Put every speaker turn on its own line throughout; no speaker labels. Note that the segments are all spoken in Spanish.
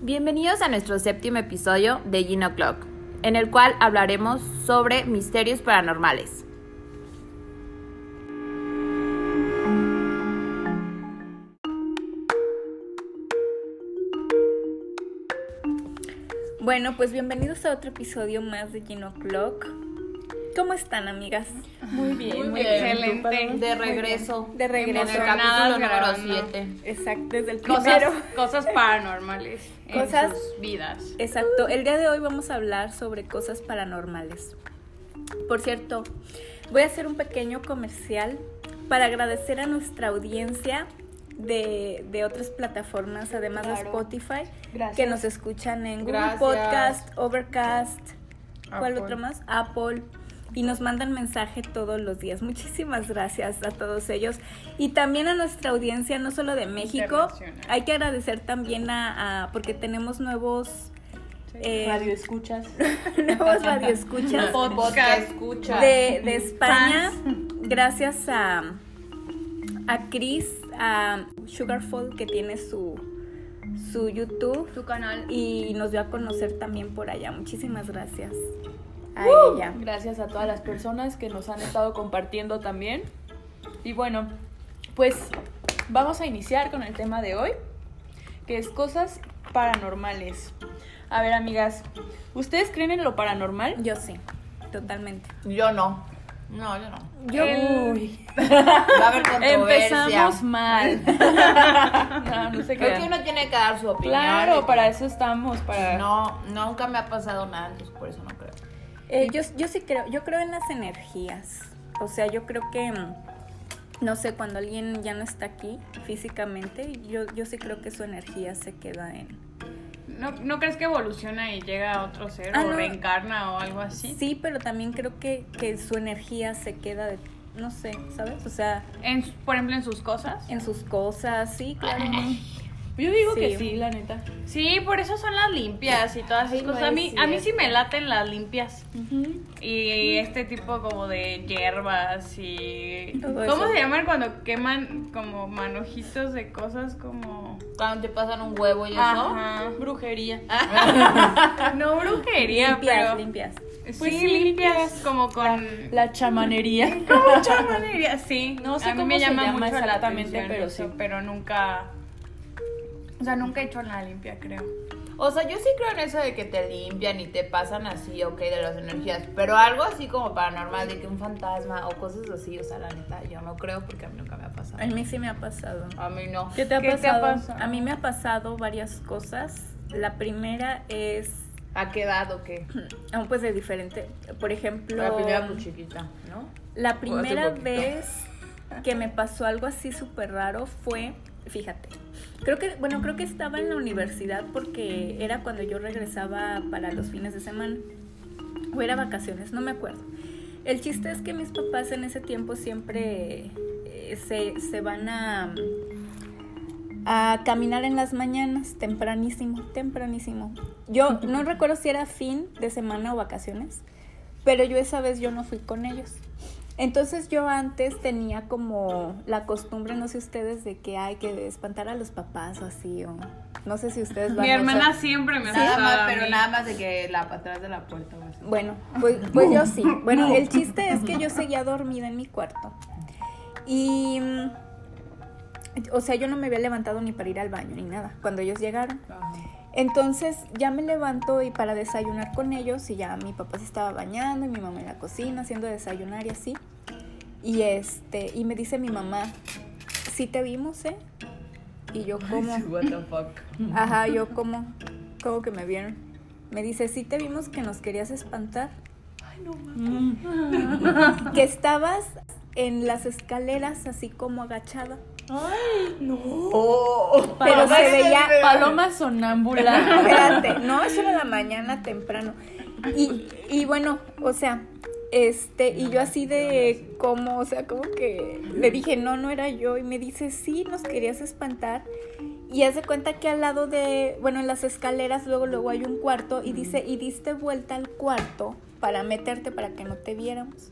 Bienvenidos a nuestro séptimo episodio de Gino Clock, en el cual hablaremos sobre misterios paranormales.
Bueno, pues bienvenidos a otro episodio más de Gino Clock. ¿Cómo están, amigas?
Muy bien,
Muy
muy
bien.
excelente.
De regreso.
De regreso.
En el capítulo número
grabando.
7.
Exacto, desde el primero.
cosas paranormales
Cosas-
en sus vidas.
Exacto, el día de hoy vamos a hablar sobre cosas paranormales. Por cierto, voy a hacer un pequeño comercial para agradecer a nuestra audiencia de, de otras plataformas, además de. Spotify,
Gracias.
que nos escuchan en Google
Gracias.
Podcast, Overcast, ¿cuál
Apple.
otro más? Apple. Y nos mandan mensaje todos los días. Muchísimas gracias a todos ellos. Y también a nuestra audiencia, no solo de México. Hay que agradecer también a, a- porque tenemos nuevos eh,
Radio escuchas.
nuevos radioescuchas
Podcast escucha.
de, de España. Gracias a, a Chris, a Sugarfall, que tiene su, su YouTube
Tu canal.
y nos dio a conocer también por allá. Muchísimas gracias a
Uh,
ella.
Gracias a todas las personas que nos han estado compartiendo también. Y bueno, pues vamos a iniciar con el tema de hoy, que es cosas paranormales. A ver, amigas, ¿ustedes creen en lo paranormal?
Yo sí, totalmente.
Yo no. No, yo no.
Yo,
Uy,
Va a haber controversia.
empezamos mal. no, no sé
Creo que
qué.
uno tiene que dar su opinión.
Claro, para eso estamos, para...
No, nunca me ha pasado nada, entonces por eso no creo.
Eh, yo, yo sí creo, yo creo en las energías. O sea, yo creo que, mm, no sé, cuando alguien ya no está aquí físicamente, yo, yo sí creo que su energía se queda en...
¿No, ¿No crees que evoluciona y llega a otro ser
Ah,
o
no.
reencarna o algo así?
Sí, pero también creo que, que su energía se queda de, no sé, ¿sabes? O sea,
En, por ejemplo, en sus cosas.
en sus cosas, sí, claro.
Yo digo
Sí.
que sí, la neta.
Sí, por eso son las limpias y todas esas
Ay,
cosas.
no
A mí, a mí sí me laten las limpias. Y este tipo como de hierbas y...
Todo
¿Cómo
eso.
se llaman cuando queman como manojitos de cosas como...
Cuando te pasan un huevo y eso.
Ajá.
Brujería.
No brujería,
limpias,
pero...
limpias.
Sí,
Pues sí,
limpias,
limpias.
como con...
La chamanería.
Como chamanería, sí.
No sé
a mí
cómo
me
se
llama,
llama
mucho la
exactamente,
atención
pero
eso,
sí.
Pero nunca... O sea, nunca he hecho la limpia, creo.
O sea, yo sí creo en eso de que te limpian y te pasan así, ok, de las energías. Pero algo así como paranormal, de que un fantasma o cosas así, o sea, la neta, yo no creo porque a mí nunca me ha pasado.
A mí sí me ha pasado.
A mí no.
¿Qué te ha
¿Qué te ha
pasado? A mí me ha pasado varias cosas. La primera es,
¿A qué edad o qué?
aún pues de diferente, por ejemplo...
La primera pues chiquita, ¿no?
La primera vez que me pasó algo así súper raro fue, fíjate, creo que, bueno, creo que estaba en la universidad porque era cuando yo regresaba para los fines de semana. O era vacaciones, no me acuerdo. El chiste es que mis papás en ese tiempo siempre eh, se, se van a, a caminar en las mañanas, tempranísimo, tempranísimo. Yo no recuerdo si era fin de semana o vacaciones, pero yo esa vez yo no fui con ellos. Entonces yo antes tenía como la costumbre, no sé ustedes, de que hay que espantar a los papás o así, o no sé si ustedes van
Mi
a-
hermana siempre me
Nada más, pero nada más de que la atrás de la puerta o así.
Bueno, pues, pues yo sí. Bueno, el chiste es que yo seguía dormida en mi cuarto. Y, o sea, yo no me había levantado ni para ir al baño ni nada cuando ellos llegaron. Entonces ya me levanto y para desayunar con ellos y ya mi papá se estaba bañando y mi mamá en la cocina haciendo desayunar y así. Y este, y me dice mi mamá, sí te vimos, ¿eh? Y yo como,
What the fuck.
ajá, yo como, como que me vieron. Me dice, sí te vimos que nos querías espantar. que estabas en las escaleras así como agachada.
Oh,
Pero se veía
Paloma sonámbula.
Espérate, no, eso era la mañana temprano. Y, y bueno, o sea, este, y yo así de como, o sea, como que le dije, no, no era yo. Y me dice, sí, nos querías espantar. Y hace cuenta que al lado de, bueno, en las escaleras luego, luego hay un cuarto y dice, y diste vuelta al cuarto para meterte para que no te viéramos.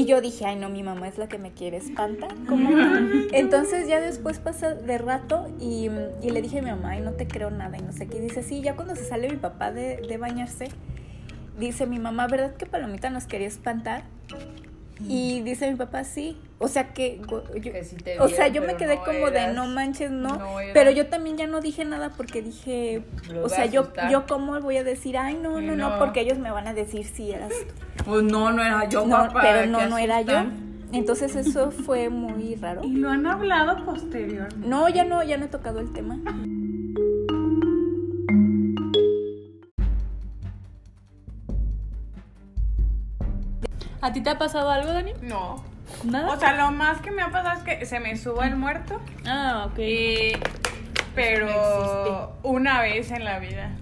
Y yo dije, ay no, mi mamá es la que me quiere espantar. ¿cómo? Entonces ya después pasa de rato y, y le dije a mi mamá, ay no te creo nada y no sé qué. Y dice, sí, ya cuando se sale mi papá de, de bañarse, dice mi mamá, ¿verdad que Palomita nos quería espantar? Y dice mi papá, sí. O sea que, gu- yo-
Que sí te
o sea, yo me quedé
no
como de no manches, no. pero yo también ya no dije nada porque dije, o sea, yo,
asustar.
yo cómo voy a decir, ay no,
Sí,
no, no,
no.
porque ellos me van a decir si eras tú.
Pues no, no era yo,
No,
papá.
pero
¿qué
no, no era yo. Entonces eso fue muy raro.
Y lo han hablado posterior.
No, ya no, ya no he tocado el tema.
¿A ti te ha pasado algo, Dani?
No.
¿Nada?
O sea, lo más que me ha pasado es que se me suba el muerto.
ah, ok.
Y... Pero
existe.
una vez en la vida.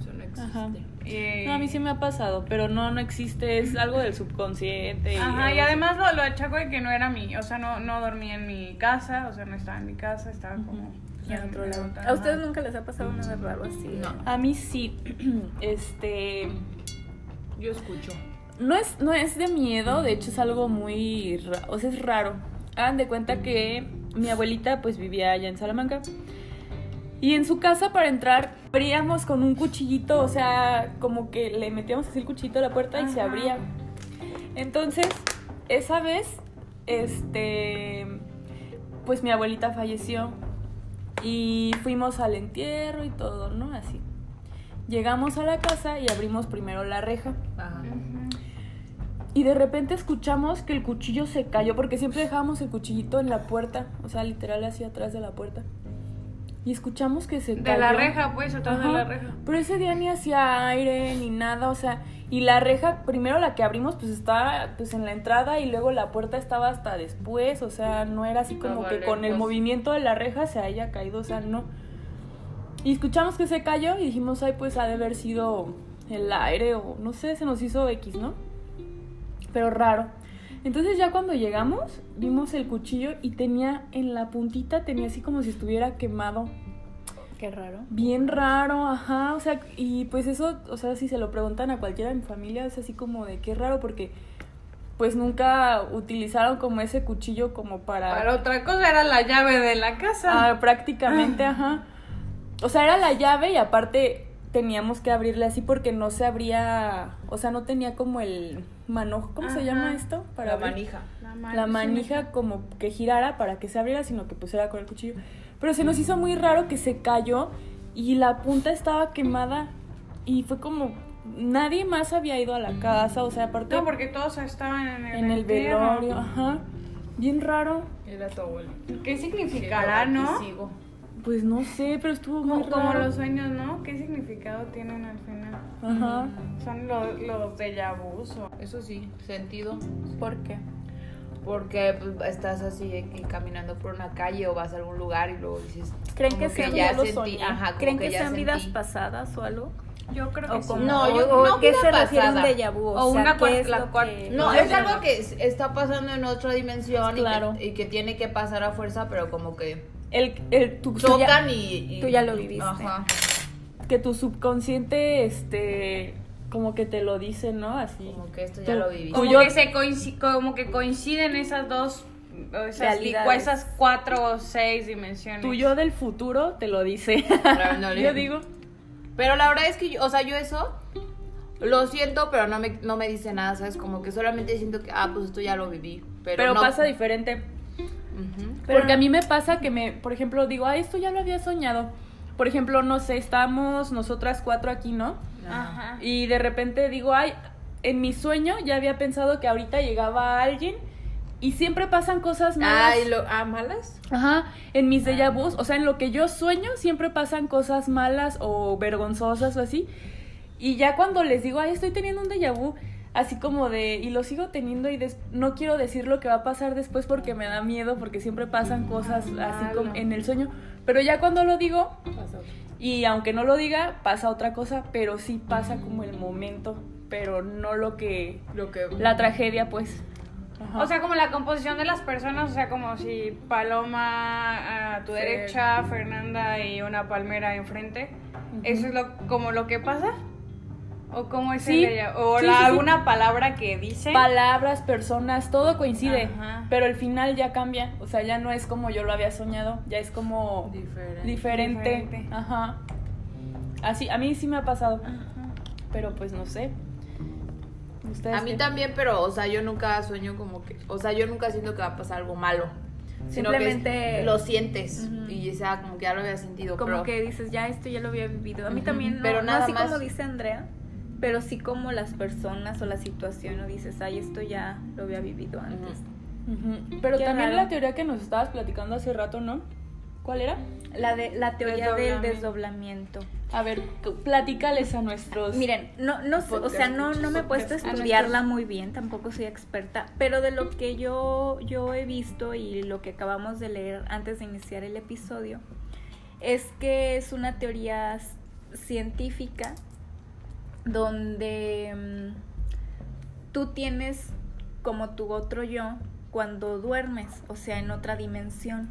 Eso no existe.
Ajá.
Y-
No, a mí sí me ha pasado, pero no, no existe, es algo del subconsciente.
Ajá, y además lo, lo achaco de que no era mí, o sea, no, no dormía en mi casa, o sea, no estaba en mi casa, estaba como
En otro lado.
¿A ustedes nunca les ha pasado nada raro así?
No.
A mí sí, este...
Yo escucho.
No es, no es de miedo, de hecho es algo muy, o sea, es raro. Hagan de cuenta que mi abuelita pues vivía allá en Salamanca. Y en su casa para entrar abríamos con un cuchillito, o sea, como que le metíamos así el cuchillito a la puerta y se abría. Entonces, esa vez, este, pues mi abuelita falleció y fuimos al entierro y todo, ¿no? Así. Llegamos a la casa y abrimos primero la reja.
Ajá.
Y de repente escuchamos que el cuchillo se cayó, porque siempre dejábamos el cuchillito en la puerta, o sea, literal así atrás de la puerta. Y escuchamos que se
De
cayó.
la reja, pues, atrás de la reja.
Pero ese día ni hacía aire ni nada, o sea, y la reja, primero la que abrimos, pues estaba pues en la entrada y luego la puerta estaba hasta después, o sea, no era así como que con el movimiento de la reja se haya caído, o sea, no. Y escuchamos que se cayó y dijimos, ay, pues ha de haber sido el aire o no sé, se nos hizo X, ¿no? Pero raro. Entonces ya cuando llegamos, vimos el cuchillo y tenía en la puntita, tenía así como si estuviera quemado.
Qué raro.
Bien raro, ajá, o sea, y pues eso, o sea, si se lo preguntan a cualquiera de mi familia, es así como de qué raro, porque pues nunca utilizaron como ese cuchillo como para...
Para otra cosa era la llave de la casa.
Ah, prácticamente, ajá. O sea, era la llave y aparte teníamos que abrirle así porque no se abría, o sea, no tenía como el manojo, ¿cómo se llama esto?
La
abrir?
manija.
La, man-
la manija como que girara para que se abriera, sino que pues era con el cuchillo. Pero se nos hizo muy raro que se cayó y la punta estaba quemada y fue como nadie más había ido a la casa, o sea, aparte
No, porque todos estaban en el,
en el velorio, ajá. Bien raro.
Era tu abuelo.
¿Qué significará, no?
Aquí sigo.
Pues no sé, pero estuvo muy
Como, como los sueños, ¿no? ¿Qué significado tienen al final?
Ajá.
¿Son los, los déjà vus o...?
Eso sí, sentido.
¿Por qué?
Porque pues, estás así de que caminando por una calle o vas a algún lugar y luego dices.
¿Creen
como
que, sean
ya
ya lo
sentí,
soñé?
ajá, como
¿Creen
que
que,
ya
sean vidas pasadas o algo?
Yo creo
¿O
que
cómo?
sí.
No, yo-
¿O
no
¿Qué se refiere a un déjà vu?
O
sea,
una
¿qué
cuar-
es
la
que-
No, es
ya
algo que es- está pasando en otra dimensión y que-
Claro.
y, que, tiene que pasar a fuerza, pero como que
El, el, tu,
chocan y, y-
tú ya lo viviste.
Ajá.
Que tu subconsciente, este, como que te lo dice, ¿no? Así.
Como que esto ya
Tú-
lo viví.
Como
yo-
que, se coinci- como que coinciden esas dos... Esas, esas cuatro o seis dimensiones.
Tu yo del futuro te lo dice.
No
Yo digo,
Pero la verdad es que, yo, o sea, yo eso lo siento, pero no me, no me dice nada, ¿sabes? Como que solamente siento que, ah, pues esto ya lo viví. Pero,
pero
no-
pasa diferente. Porque a mí me pasa que me, por ejemplo, digo, ah, esto ya lo había soñado. Por ejemplo, no sé, estamos nosotras cuatro aquí, ¿no?
Ajá.
Y de repente digo, ay, en mi sueño ya había pensado que ahorita llegaba alguien y siempre pasan cosas malas.
Ay, lo, ah, malas.
Ajá, en mis déjà vus, o sea, en lo que yo sueño siempre pasan cosas malas o vergonzosas o así. Y ya cuando les digo, ay, estoy teniendo un déjà vu, así como de, y lo sigo teniendo y des- no quiero decir lo que va a pasar después porque me da miedo, porque siempre pasan cosas así como en el sueño. Pero ya cuando lo digo, y aunque no lo diga, pasa otra cosa, pero sí pasa como el momento, pero no lo que,
Lo que.
la tragedia, pues. Ajá.
O sea, como la composición de las personas, o sea, como si Paloma a tu derecha, Fernanda y una palmera enfrente. ¿Eso es lo, como lo que pasa? ¿O cómo es
Sí.
el ella? ¿O
Sí,
la-
sí, sí.
alguna palabra que dice?
Palabras, personas, todo coincide,
Ajá.
pero el final ya cambia, o sea, ya no es como yo lo había soñado, ya es como
Diferente.
diferente.
Diferente.
Ajá. Así, a mí sí me ha pasado,
Ajá.
pero pues no sé. ¿Ustedes
A mí
qué?
también, pero, o sea, yo nunca sueño como que, o sea, yo nunca siento que va a pasar algo malo. Sino
Simplemente-
que es- lo sientes y o sea, como que ya lo había sentido.
Como
pero,
que dices, ya esto ya lo había vivido. A mí también, no,
pero
no
nada
así
más.
como dice Andrea, pero sí como las personas o la situación, o dices, ay, esto ya lo había vivido antes.
Pero
Qué
también
raro.
la teoría que nos estabas platicando hace rato, ¿no? ¿Cuál era?
La de la teoría del
Desdoblamiento.
A ver, platícales a nuestros...
Miren, no, no, sé, o sea, no, no me he puesto a
A
estudiarla muy bien, tampoco soy experta, pero de lo que yo, yo he visto y lo que acabamos de leer antes de iniciar el episodio, es que es una teoría científica donde mm, tú tienes como tu otro yo cuando duermes, o sea, en otra dimensión.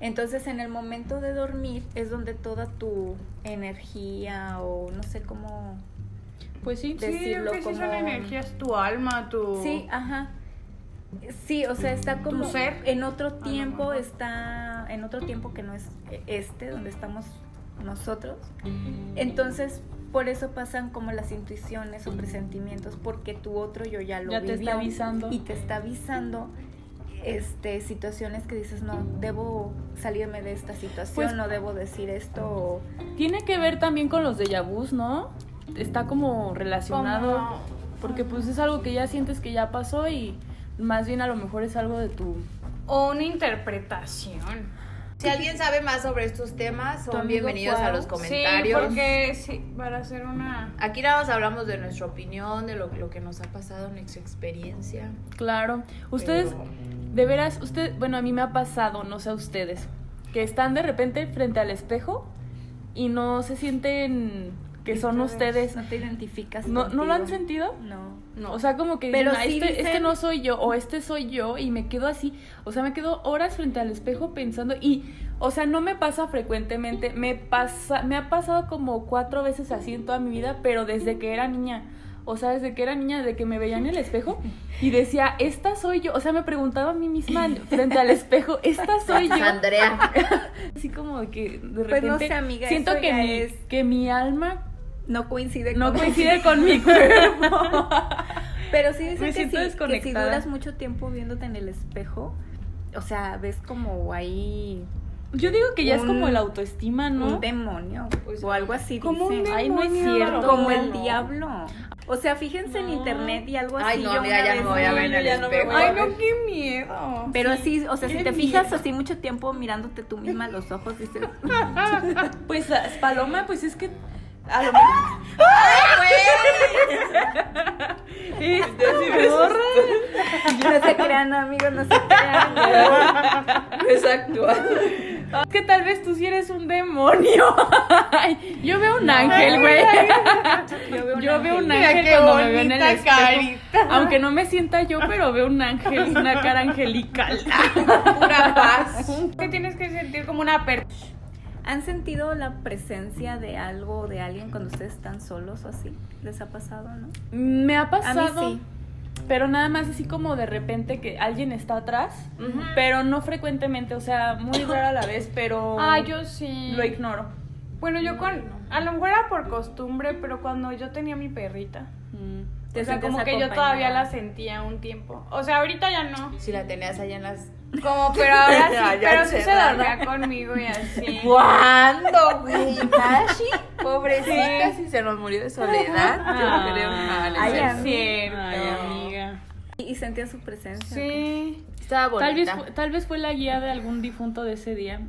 Entonces en el momento de dormir es donde toda tu energía o no sé cómo...
Pues sí.
Decirlo
que sí son
como-
energías, tu alma, tu...
Sí, ajá. Sí, o sea, está como
ser?
en otro
lo
tiempo, está en otro tiempo que no es este, donde estamos nosotros. Entonces, por eso pasan como las intuiciones o presentimientos, porque tu otro yo ya lo
Ya te está avisando.
y te está avisando este situaciones que dices, no, debo salirme de esta situación,
Pues-
no debo decir esto o
Tiene que ver también con los déjà vus, ¿no? Está como relacionado. Porque pues es algo que ya sientes que ya pasó y más bien a lo mejor es algo de tu...
O una interpretación.
Si alguien sabe más sobre estos temas,
¿Tu
son bienvenidos a los
Sí,
comentarios.
porque sí, para hacer una...
Aquí nada más hablamos de nuestra opinión, de lo, lo que nos ha pasado, nuestra experiencia.
Claro. Ustedes,
Pero-
de veras, usted, bueno, a mí me ha pasado, no sé a ustedes, que están de repente frente al espejo y no se sienten que son ustedes.
no te identificas.
¿No, ¿no lo han sentido?
No.
No.
O sea, como que
Pero
dicen, "Ah,
sí
este,
dicen-
este no soy yo o este soy yo y me quedo así. O sea, me quedo horas frente al espejo pensando y, o sea, no me pasa frecuentemente. Me pasa, me ha pasado como cuatro veces así en toda mi vida, pero desde que era niña. O sea, desde que era niña, desde que me veía en el espejo y decía, esta soy yo. O sea, me preguntaba a mí misma frente al espejo, esta soy yo.
Andrea.
Así como de que de repente
Pues no sé, amiga,
siento que
ya
mi,
es-
que mi alma
No coincide
no
con
coincide con mi cuerpo.
Pero sí dicen que si, que si duras mucho tiempo viéndote en el espejo, o sea, ves como ahí
Yo digo que ya es como el autoestima, ¿no?
un demonio
Pues,
o algo así.
Como un
dicen.
Ay, no es
demonio.
cierto.
como
No,
el
no.
diablo. O sea, fíjense en
No.
internet y algo así.
Ay, no,
yo una
ya no me voy a ver en el
ya no me
espejo.
voy a
Ay, no, qué miedo.
Pero sí, o sea, si te fijas así mucho tiempo mirándote tú misma a los ojos, dices,
Pues Paloma, pues es que a lo mejor. Esta morra.
no se crean, amigos, no se crean.
Exacto.
Es que tal vez tú sí eres un demonio. Ay, Yo veo un ángel, güey.
Yo veo un
Yo veo un ángel
qué
cuando me veo en el espejo.
carita.
Aunque no me sienta yo, pero veo un ángel, una cara angelical.
Pura paz.
Que tienes que sentir como una per...
¿Han sentido la presencia de algo o de alguien cuando ustedes están solos o así? ¿Les ha pasado, no?
Me ha
A mí
pasado.
sí.
Pero nada más así como de repente que alguien está atrás, pero no frecuentemente, o sea, muy rara a la vez, pero
Ah, yo sí.
lo ignoro.
Bueno, yo con... A lo mejor era por costumbre, pero cuando yo tenía mi perrita.
Mm.
Te
o sea, como que yo todavía la sentía un tiempo. O sea, ahorita ya no.
Si la tenías allá en las.
Como, pero ahora sí,
Ya, ya
pero sí se dormía conmigo y así.
¿Cuándo, güey? Tashi, pobrecita, si se nos murió de soledad.
Ah.
Yo creo.
Ay,
es
amiga.
cierto.
Ay, amiga.
Y, y sentía su presencia.
Sí.
Estaba
Tal vez,
bonita.
fu- tal vez fue la guía de algún difunto de ese día.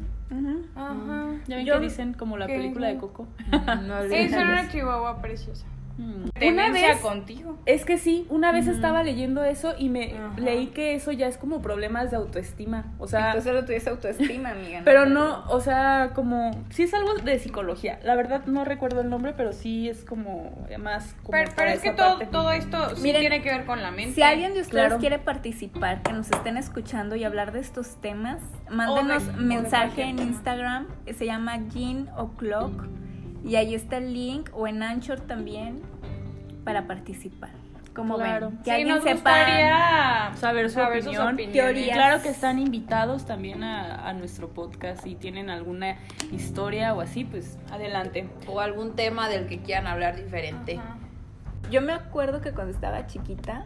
Ajá.
Ya ven
Yo-
que dicen como la
¿Qué?
película de Coco.
No
Sí, son una chihuahua preciosa.
Una vez,
contigo.
es que sí, una vez estaba leyendo eso y me
Ajá.
leí que eso ya es como problemas de autoestima. O sea,
tuviste autoestima, amiga.
pero no, o sea, como, sí es algo de psicología. La verdad no recuerdo el nombre, pero sí es como más como
Pero, es que todo, todo esto sí
Miren,
tiene que ver con la mente.
Si alguien de ustedes
Claro.
quiere participar, que nos estén escuchando y hablar de estos temas, mándenos mensaje en
tema.
Instagram, se llama Jean O'Clock, y ahí está el link, o en Anchor también. para participar. Como
Claro.
ven, que
Sí,
alguien
nos
sepa
gustaría
saber su
saber sus
opinión.
Teorías.
Claro que están invitados también a, a nuestro podcast. Si tienen alguna historia o así, pues adelante.
O algún tema del que quieran hablar diferente.
Yo me acuerdo que cuando estaba chiquita,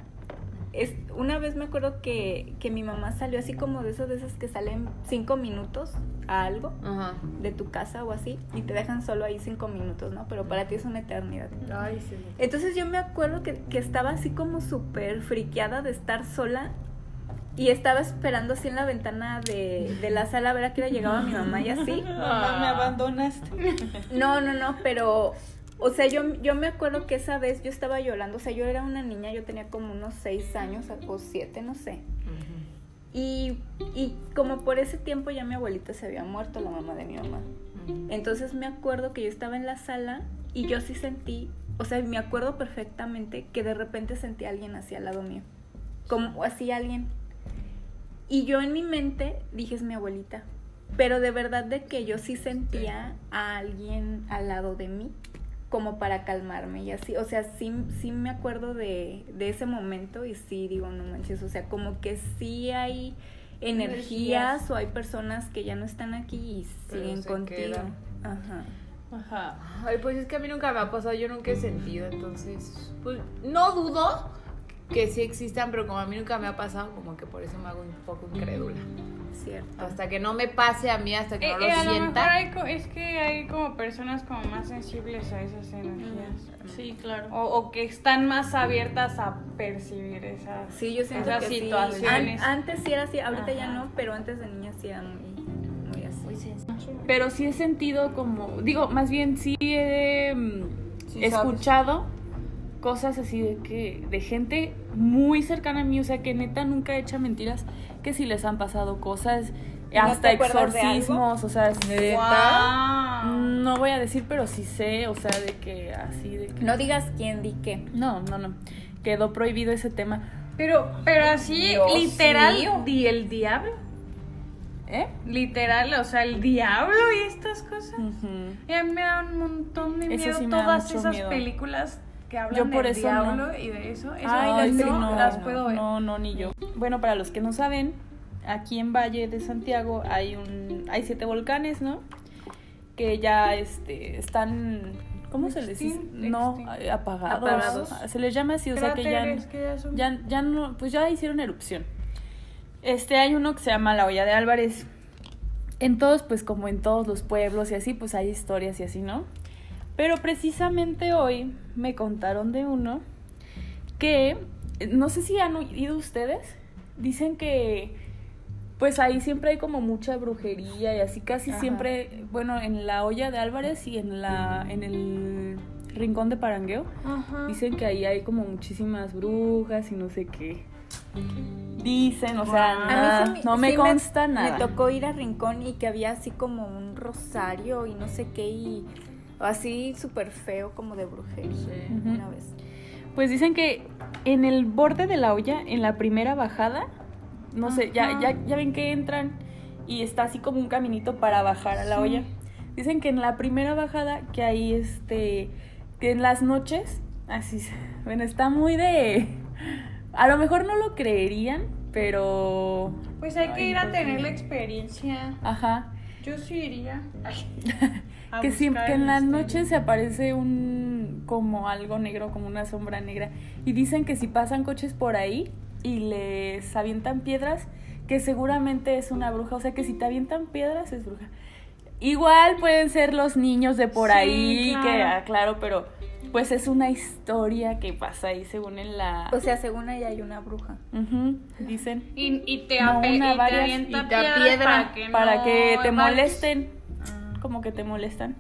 es, una vez me acuerdo que, que mi mamá salió así como de esas que salen cinco minutos a algo
Ajá.
de tu casa o así y te dejan solo ahí cinco minutos, ¿no? Pero para ti es una eternidad.
Ay, sí.
Entonces yo me acuerdo que, que estaba así como súper friqueada de estar sola y estaba esperando así en la ventana de, de la sala a ver a qué hora llegaba mi mamá y así.
Mamá, me abandonaste.
No, no, no, pero, o sea, yo, yo me acuerdo que esa vez yo estaba llorando, o sea, yo era una niña, yo tenía como unos seis años o siete, no sé. Y, y como por ese tiempo ya mi abuelita se había muerto, la mamá de mi mamá. Entonces me acuerdo que yo estaba en la sala y yo sí sentí, o sea, me acuerdo perfectamente que de repente sentí a alguien así al lado mío, como así alguien. Y yo en mi mente dije, es mi abuelita. Pero de verdad de que yo sí sentía a alguien al lado de mí, como para calmarme y así. O sea, sí, sí me acuerdo de, de ese momento y sí digo, no manches, o sea, como que sí hay energías,
Energías.
o hay personas que ya no están aquí y
Pero
siguen contigo.
quedan.
Ajá.
Ajá.
Ay, pues es que a mí nunca me ha pasado, yo nunca he sentido, entonces, pues no dudo que sí existan, pero como a mí nunca me ha pasado, como que por eso me hago un poco incrédula.
Cierto.
Hasta que no me pase a mí, hasta que
Eh,
no
eh,
lo
a lo mejor
sienta.
hay co- es que hay como personas como más sensibles a esas energías.
Sí, claro.
O, o que están más abiertas a percibir esas,
Sí, yo siento
esas
que sí.
situaciones.
An- antes sí era así, ahorita ya no, pero antes de niña sí era muy, muy así.
Pero sí he sentido como, digo, más bien sí he mm,
Sí
escuchado cosas así de que, de gente muy cercana a mí, o sea, que neta nunca echa mentiras, que si les han pasado cosas,
¿No
hasta exorcismos, o sea,
Guau.
no voy a decir, pero sí sé, o sea, de que así, de que...
No digas quién di qué.
No, no, no, quedó prohibido ese tema.
Pero, pero así,
Dios
literal,
mío.
di el diablo.
¿Eh?
Literal, o sea, el diablo y estas cosas. Y a mí me da un montón de miedo
sí
todas esas
miedo.
películas que hablan
Yo por
del
eso
diablo
no.
y de eso. Eso
Ay,
no,
las
no
no,
las
no,
puedo ver.
No, no, ni yo. Bueno, para los que no saben, aquí en Valle de Santiago hay un hay siete volcanes, ¿no? Que ya este están ¿cómo se les dice? No, apagados.
Apagados.
Se les llama así, o sea que ya
que ya son-
ya ya no pues ya hicieron erupción. Este hay uno que se llama La Olla de Álvarez. En todos pues como en todos los pueblos y así pues hay historias y así, ¿no? Pero precisamente hoy me contaron de uno que no sé si han oído ustedes, dicen que pues ahí siempre hay como mucha brujería y así casi
Ajá.
siempre, bueno, en la olla de Álvarez y en la en el rincón de Parangueo,
Ajá.
dicen que ahí hay como muchísimas brujas y no sé qué. Dicen, o sea,
Guau.
nada,
A mí sí
no me consta
me,
nada.
Me tocó ir a Rincón y que había así como un rosario y no sé qué y así súper feo como de brujería una vez.
Pues dicen que en el borde de la olla, en la primera bajada, no sé, ya, ya, ya ven que entran y está así como un caminito para bajar a la olla. Dicen que en la primera bajada, que ahí este, que en las noches, así, se- bueno, está muy de... A lo mejor no lo creerían, pero...
Pues hay que
Ay,
ir a
pues,
tener la experiencia.
Ajá.
Yo sí iría. a
que siempre que en las
este-
noches se aparece un como algo negro, como una sombra negra. Y dicen que si pasan coches por ahí y les avientan piedras, que seguramente es una bruja. O sea que si te avientan piedras es bruja. Igual pueden ser los niños de por
Sí,
ahí, que
claro.
ah, claro, pero pues es una historia que pasa ahí según en la...
O sea, según ella hay una bruja.
Dicen.
Y, y te,
No, una,
y te
varias,
avienta
y te
piedras
apiedra
para que,
para
no
que te molesten. Como que te molestan.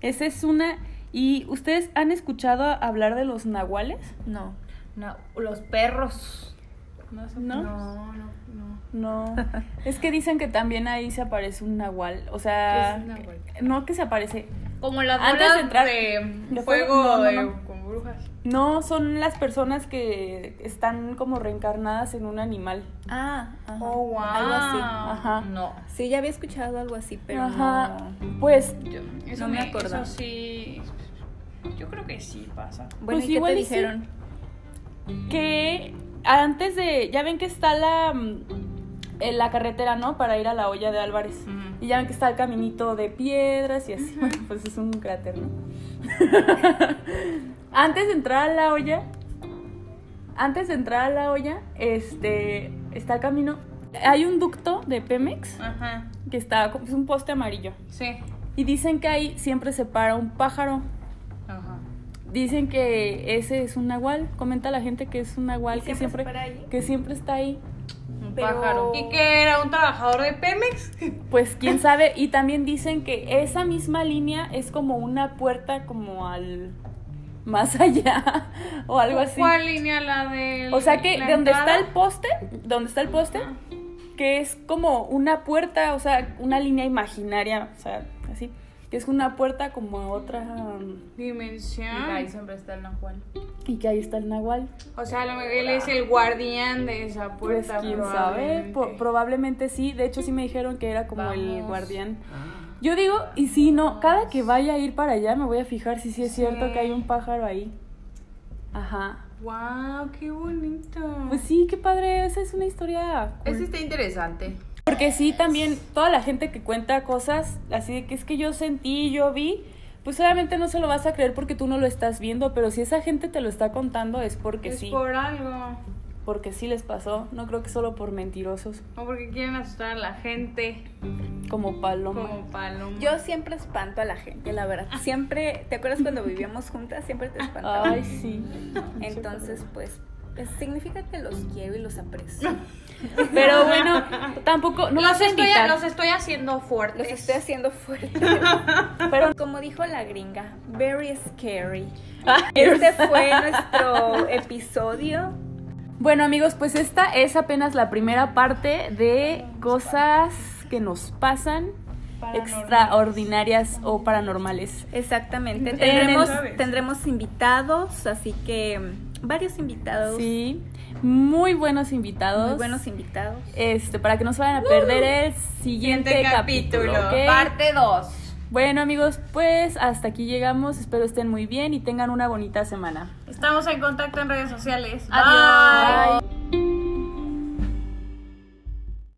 Esa es una. ¿Y ustedes han escuchado hablar de los nahuales?
No.
No, los perros.
¿No?
No, no, no.
No. es que dicen que también ahí se aparece un nahual. O sea,
¿Qué es un nahual?
no que se aparece.
Como las
Antes
bolas
de entrar-
de,
de
fuego,
fuego, no, no,
de-
no.
con brujas.
No, son las personas que están como reencarnadas en un animal.
Ah, ajá.
Oh, wow.
Algo así.
Ajá.
No.
Sí, ya había escuchado algo así, pero
Ajá.
no.
Pues
Yo, eso
No me
me
acordaba.
Eso sí. Yo creo que sí pasa.
Bueno,
Pues
¿y qué te
sí.
dijeron?
que antes de, ya ven que está la, mm, en la carretera, ¿no? Para ir a la olla de Álvarez. Y ya ven que está el caminito de piedras y así. Bueno, pues es un cráter, ¿no? antes de entrar a la olla, antes de entrar a la olla, este, está el camino. Hay un ducto de Pemex
Ajá.
que está, es un poste amarillo.
Sí.
Y dicen que ahí siempre se para un pájaro.
Ajá.
Dicen que ese es un nahual. Comenta la gente que es un nahual
¿Y
que
siempre
siempre,
se para ahí?
que siempre está ahí.
Un
Pero-
pájaro.
¿Y que era un trabajador de Pemex?
Pues quién sabe. Y también dicen que esa misma línea es como una puerta como al más allá o algo así.
¿Cuál línea? La de.
O sea que donde está el poste, donde está el poste, que es como una puerta, o sea, una línea imaginaria, o sea, así, que es una puerta como a otra um,
Y
Dimensión.
ahí siempre está el Nahual.
y que ahí está el nahual.
O sea, lo- él es el guardián de esa
Pues
puerta.
quién sabe,
probablemente.
Po- probablemente sí. De hecho sí me dijeron que era como el guardián. Yo digo, y si no, cada que vaya a ir para allá me voy a fijar si sí es cierto que hay un pájaro ahí. Ajá.
¡Wow! ¡Qué bonito!
Pues sí, qué padre, esa es una historia. cool.
Ese está interesante.
Porque sí, también toda la gente que cuenta cosas así de que es que yo sentí, yo vi, pues obviamente no se lo vas a creer porque tú no lo estás viendo, pero si esa gente te lo está contando es porque
es
sí,
por algo.
Porque sí les pasó, no creo que solo por mentirosos,
O porque quieren asustar a la gente.
como paloma.
Como paloma.
Yo siempre espanto a la gente, la verdad. Siempre, ¿te acuerdas cuando vivíamos juntas? Siempre te espantaba.
Ay, sí.
Entonces, pues, pues, significa que los quiero y los aprecio.
Pero bueno, tampoco, no
los,
vas a
estoy, los estoy haciendo fuertes.
Los estoy haciendo fuerte.
Pero
Como dijo la gringa, very scary.
Ay,
Este fue nuestro episodio.
Bueno amigos, pues esta es apenas la primera parte de cosas que nos pasan extraordinarias o paranormales.
Exactamente. Tendremos, invitados, así que mm, varios invitados.
Sí, muy buenos invitados.
Muy buenos invitados.
Este, para que no se vayan a perder el siguiente,
Siguiente
capítulo.
Parte 2.
Bueno amigos, pues hasta aquí llegamos. Espero estén muy bien y tengan una bonita semana.
Estamos en contacto en redes sociales.
Adiós.
Bye.